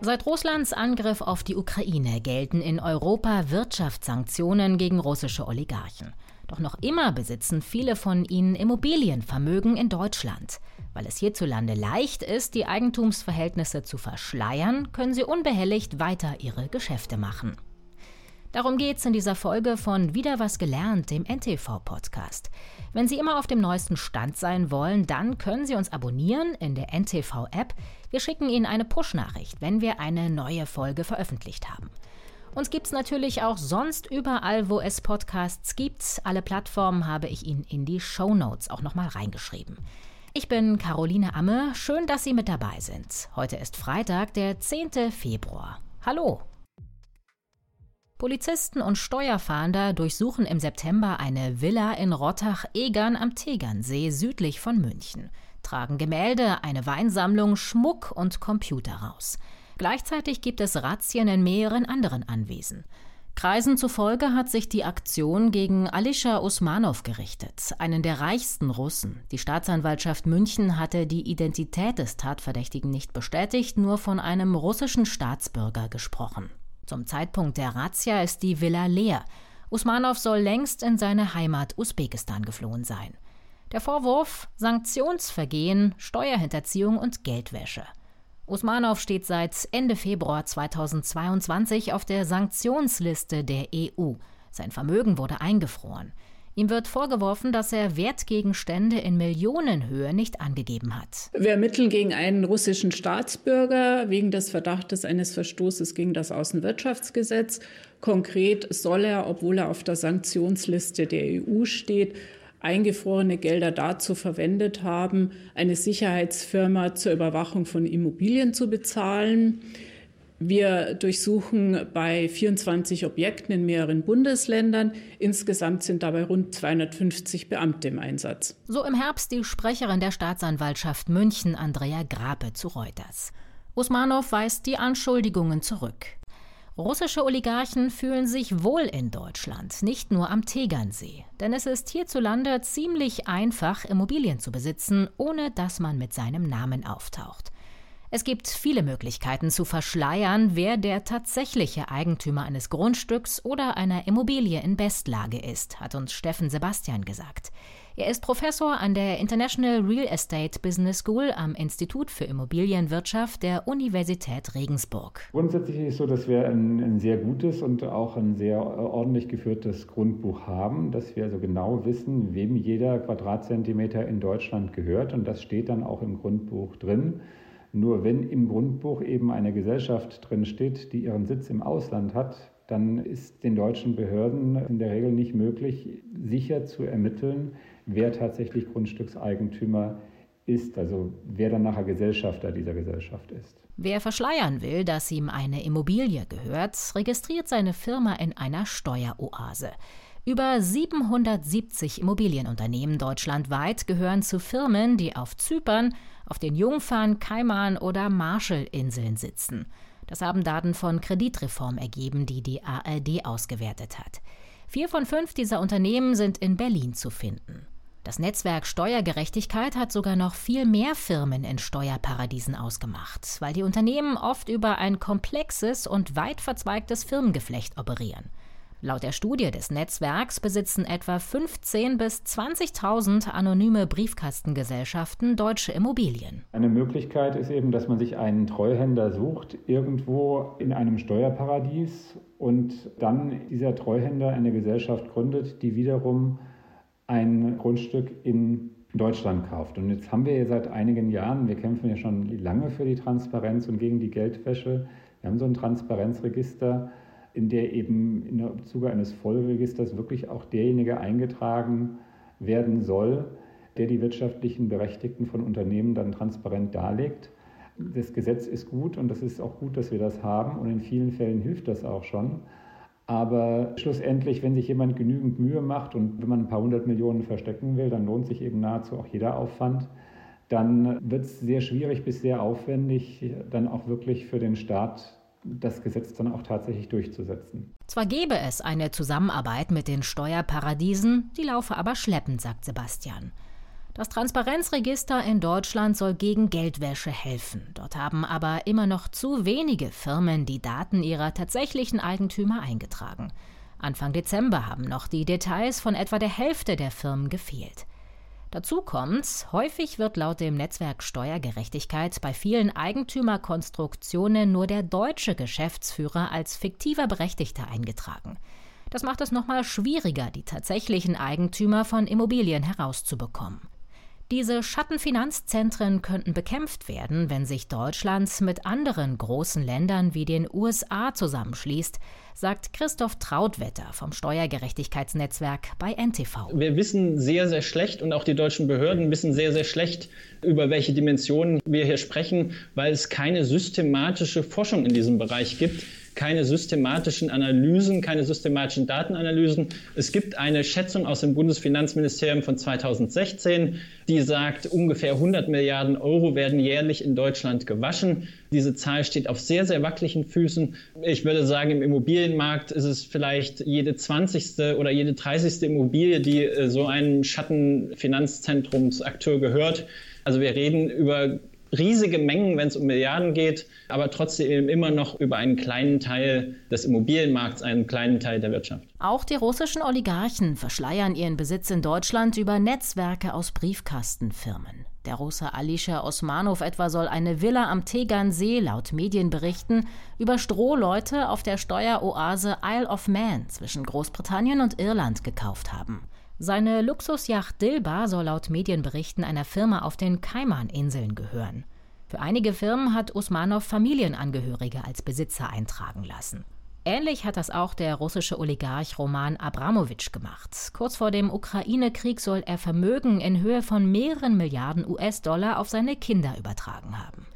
Seit Russlands Angriff auf die Ukraine gelten in Europa Wirtschaftssanktionen gegen russische Oligarchen. Doch noch immer besitzen viele von ihnen Immobilienvermögen in Deutschland. Weil es hierzulande leicht ist, die Eigentumsverhältnisse zu verschleiern, können sie unbehelligt weiter ihre Geschäfte machen. Darum geht's in dieser Folge von Wieder was gelernt, dem NTV-Podcast. Wenn Sie immer auf dem neuesten Stand sein wollen, dann können Sie uns abonnieren in der NTV-App. Wir schicken Ihnen eine Push-Nachricht, wenn wir eine neue Folge veröffentlicht haben. Uns gibt's natürlich auch sonst überall, wo es Podcasts gibt. Alle Plattformen habe ich Ihnen in die Show Notes auch nochmal reingeschrieben. Ich bin Caroline Amme. Schön, dass Sie mit dabei sind. Heute ist Freitag, der 10. Februar. Hallo! Polizisten und Steuerfahnder durchsuchen im September eine Villa in Rottach-Egern am Tegernsee südlich von München, tragen Gemälde, eine Weinsammlung, Schmuck und Computer raus. Gleichzeitig gibt es Razzien in mehreren anderen Anwesen. Kreisen zufolge hat sich die Aktion gegen Alischa Usmanov gerichtet, einen der reichsten Russen. Die Staatsanwaltschaft München hatte die Identität des Tatverdächtigen nicht bestätigt, nur von einem russischen Staatsbürger gesprochen. Zum Zeitpunkt der Razzia ist die Villa leer. Usmanov soll längst in seine Heimat Usbekistan geflohen sein. Der Vorwurf Sanktionsvergehen, Steuerhinterziehung und Geldwäsche. Usmanov steht seit Ende Februar 2022 auf der Sanktionsliste der EU. Sein Vermögen wurde eingefroren. Ihm wird vorgeworfen, dass er Wertgegenstände in Millionenhöhe nicht angegeben hat. Wir ermitteln gegen einen russischen Staatsbürger wegen des Verdachtes eines Verstoßes gegen das Außenwirtschaftsgesetz. Konkret soll er, obwohl er auf der Sanktionsliste der EU steht, eingefrorene Gelder dazu verwendet haben, eine Sicherheitsfirma zur Überwachung von Immobilien zu bezahlen. Wir durchsuchen bei 24 Objekten in mehreren Bundesländern. Insgesamt sind dabei rund 250 Beamte im Einsatz. So im Herbst die Sprecherin der Staatsanwaltschaft München, Andrea Grape, zu Reuters. Usmanov weist die Anschuldigungen zurück. Russische Oligarchen fühlen sich wohl in Deutschland, nicht nur am Tegernsee. Denn es ist hierzulande ziemlich einfach, Immobilien zu besitzen, ohne dass man mit seinem Namen auftaucht. Es gibt viele Möglichkeiten zu verschleiern, wer der tatsächliche Eigentümer eines Grundstücks oder einer Immobilie in Bestlage ist, hat uns Steffen Sebastian gesagt. Er ist Professor an der International Real Estate Business School am Institut für Immobilienwirtschaft der Universität Regensburg. Grundsätzlich ist es so, dass wir ein, ein sehr gutes und auch ein sehr ordentlich geführtes Grundbuch haben, dass wir also genau wissen, wem jeder Quadratzentimeter in Deutschland gehört und das steht dann auch im Grundbuch drin. Nur wenn im Grundbuch eben eine Gesellschaft drin steht, die ihren Sitz im Ausland hat, dann ist den deutschen Behörden in der Regel nicht möglich, sicher zu ermitteln, wer tatsächlich Grundstückseigentümer ist, also wer dann nachher Gesellschafter dieser Gesellschaft ist. Wer verschleiern will, dass ihm eine Immobilie gehört, registriert seine Firma in einer Steueroase. Über 770 Immobilienunternehmen deutschlandweit gehören zu Firmen, die auf Zypern, auf den Jungfern, Kaiman oder Marshallinseln sitzen. Das haben Daten von Kreditreform ergeben, die die ARD ausgewertet hat. Vier von fünf dieser Unternehmen sind in Berlin zu finden. Das Netzwerk Steuergerechtigkeit hat sogar noch viel mehr Firmen in Steuerparadiesen ausgemacht, weil die Unternehmen oft über ein komplexes und weit verzweigtes Firmengeflecht operieren. Laut der Studie des Netzwerks besitzen etwa 15.000 bis 20.000 anonyme Briefkastengesellschaften deutsche Immobilien. Eine Möglichkeit ist eben, dass man sich einen Treuhänder sucht, irgendwo in einem Steuerparadies und dann dieser Treuhänder eine Gesellschaft gründet, die wiederum ein Grundstück in Deutschland kauft. Und jetzt haben wir ja seit einigen Jahren, wir kämpfen ja schon lange für die Transparenz und gegen die Geldwäsche. Wir haben so ein Transparenzregister in der eben im Zuge eines Vollregisters wirklich auch derjenige eingetragen werden soll, der die wirtschaftlichen Berechtigten von Unternehmen dann transparent darlegt. Das Gesetz ist gut und das ist auch gut, dass wir das haben und in vielen Fällen hilft das auch schon. Aber schlussendlich, wenn sich jemand genügend Mühe macht und wenn man ein paar hundert Millionen verstecken will, dann lohnt sich eben nahezu auch jeder Aufwand. Dann wird es sehr schwierig bis sehr aufwendig, dann auch wirklich für den Staat das Gesetz dann auch tatsächlich durchzusetzen. Zwar gäbe es eine Zusammenarbeit mit den Steuerparadiesen, die laufe aber schleppend, sagt Sebastian. Das Transparenzregister in Deutschland soll gegen Geldwäsche helfen. Dort haben aber immer noch zu wenige Firmen die Daten ihrer tatsächlichen Eigentümer eingetragen. Anfang Dezember haben noch die Details von etwa der Hälfte der Firmen gefehlt. Dazu kommt, häufig wird laut dem Netzwerk Steuergerechtigkeit bei vielen Eigentümerkonstruktionen nur der deutsche Geschäftsführer als fiktiver Berechtigter eingetragen. Das macht es nochmal schwieriger, die tatsächlichen Eigentümer von Immobilien herauszubekommen. Diese Schattenfinanzzentren könnten bekämpft werden, wenn sich Deutschland mit anderen großen Ländern wie den USA zusammenschließt, sagt Christoph Trautwetter vom Steuergerechtigkeitsnetzwerk bei NTV. Wir wissen sehr, sehr schlecht und auch die deutschen Behörden wissen sehr, sehr schlecht, über welche Dimensionen wir hier sprechen, weil es keine systematische Forschung in diesem Bereich gibt keine systematischen Analysen, keine systematischen Datenanalysen. Es gibt eine Schätzung aus dem Bundesfinanzministerium von 2016, die sagt, ungefähr 100 Milliarden Euro werden jährlich in Deutschland gewaschen. Diese Zahl steht auf sehr, sehr wackeligen Füßen. Ich würde sagen, im Immobilienmarkt ist es vielleicht jede 20. oder jede 30. Immobilie, die äh, so einem Schattenfinanzzentrumsakteur gehört. Also wir reden über riesige Mengen, wenn es um Milliarden geht, aber trotzdem immer noch über einen kleinen Teil des Immobilienmarkts, einen kleinen Teil der Wirtschaft. Auch die russischen Oligarchen verschleiern ihren Besitz in Deutschland über Netzwerke aus Briefkastenfirmen. Der Russe Alischer Osmanov etwa soll eine Villa am Tegernsee laut Medienberichten über Strohleute auf der Steueroase Isle of Man zwischen Großbritannien und Irland gekauft haben. Seine Luxusjacht Dilba soll laut Medienberichten einer Firma auf den Kaiman-Inseln gehören. Für einige Firmen hat Usmanov Familienangehörige als Besitzer eintragen lassen. Ähnlich hat das auch der russische Oligarch Roman Abramowitsch gemacht. Kurz vor dem Ukraine-Krieg soll er Vermögen in Höhe von mehreren Milliarden US-Dollar auf seine Kinder übertragen haben.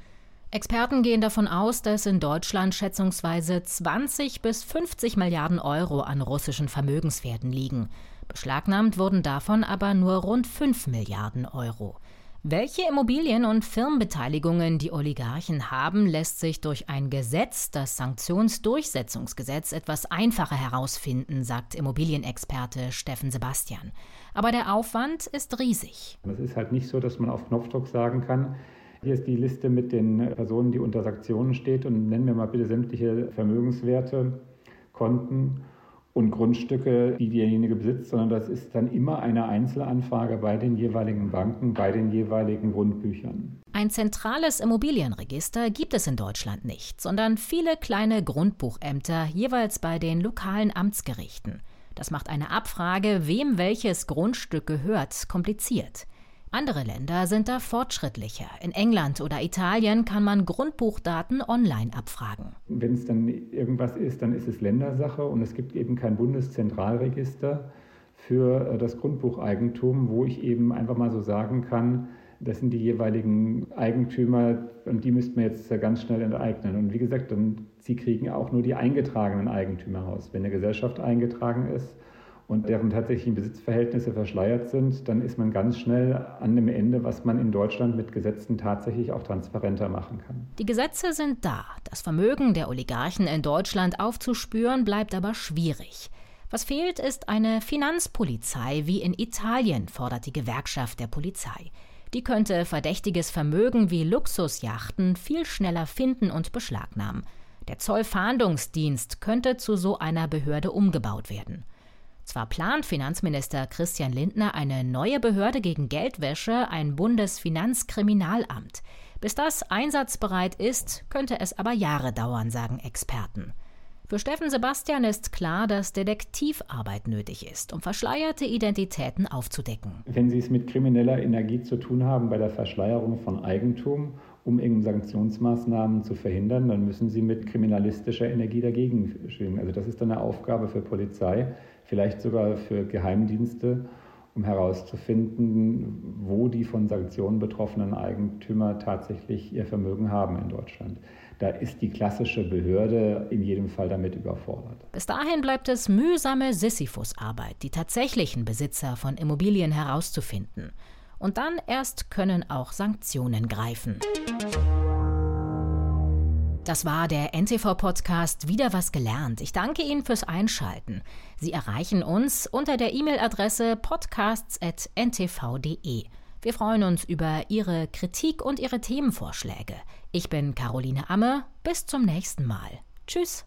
Experten gehen davon aus, dass in Deutschland schätzungsweise 20 bis 50 Milliarden Euro an russischen Vermögenswerten liegen. Beschlagnahmt wurden davon aber nur rund 5 Milliarden Euro. Welche Immobilien- und Firmenbeteiligungen die Oligarchen haben, lässt sich durch ein Gesetz, das Sanktionsdurchsetzungsgesetz, etwas einfacher herausfinden, sagt Immobilienexperte Steffen Sebastian. Aber der Aufwand ist riesig. Es ist halt nicht so, dass man auf Knopfdruck sagen kann, hier ist die Liste mit den Personen, die unter Sanktionen steht und nennen wir mal bitte sämtliche Vermögenswerte, Konten und Grundstücke, die derjenige besitzt, sondern das ist dann immer eine Einzelanfrage bei den jeweiligen Banken, bei den jeweiligen Grundbüchern. Ein zentrales Immobilienregister gibt es in Deutschland nicht, sondern viele kleine Grundbuchämter jeweils bei den lokalen Amtsgerichten. Das macht eine Abfrage, wem welches Grundstück gehört, kompliziert. Andere Länder sind da fortschrittlicher. In England oder Italien kann man Grundbuchdaten online abfragen. Wenn es dann irgendwas ist, dann ist es Ländersache und es gibt eben kein Bundeszentralregister für äh, das Grundbucheigentum, wo ich eben einfach mal so sagen kann, das sind die jeweiligen Eigentümer und die müssten wir jetzt ganz schnell enteignen. Und wie gesagt, dann, sie kriegen auch nur die eingetragenen Eigentümer raus. Wenn eine Gesellschaft eingetragen ist, und deren tatsächlichen Besitzverhältnisse verschleiert sind, dann ist man ganz schnell an dem Ende, was man in Deutschland mit Gesetzen tatsächlich auch transparenter machen kann. Die Gesetze sind da. Das Vermögen der Oligarchen in Deutschland aufzuspüren, bleibt aber schwierig. Was fehlt, ist eine Finanzpolizei wie in Italien, fordert die Gewerkschaft der Polizei. Die könnte verdächtiges Vermögen wie Luxusjachten viel schneller finden und beschlagnahmen. Der Zollfahndungsdienst könnte zu so einer Behörde umgebaut werden. Zwar plant Finanzminister Christian Lindner eine neue Behörde gegen Geldwäsche, ein Bundesfinanzkriminalamt. Bis das einsatzbereit ist, könnte es aber Jahre dauern, sagen Experten. Für Steffen Sebastian ist klar, dass Detektivarbeit nötig ist, um verschleierte Identitäten aufzudecken. Wenn Sie es mit krimineller Energie zu tun haben bei der Verschleierung von Eigentum, um eben Sanktionsmaßnahmen zu verhindern, dann müssen Sie mit kriminalistischer Energie dagegen stehen. Also das ist eine Aufgabe für Polizei, vielleicht sogar für Geheimdienste, um herauszufinden, wo die von Sanktionen betroffenen Eigentümer tatsächlich ihr Vermögen haben in Deutschland. Da ist die klassische Behörde in jedem Fall damit überfordert. Bis dahin bleibt es mühsame Sisyphusarbeit, die tatsächlichen Besitzer von Immobilien herauszufinden. Und dann erst können auch Sanktionen greifen. Das war der NTV-Podcast Wieder was gelernt. Ich danke Ihnen fürs Einschalten. Sie erreichen uns unter der E-Mail-Adresse podcasts.ntv.de. Wir freuen uns über Ihre Kritik und Ihre Themenvorschläge. Ich bin Caroline Amme. Bis zum nächsten Mal. Tschüss.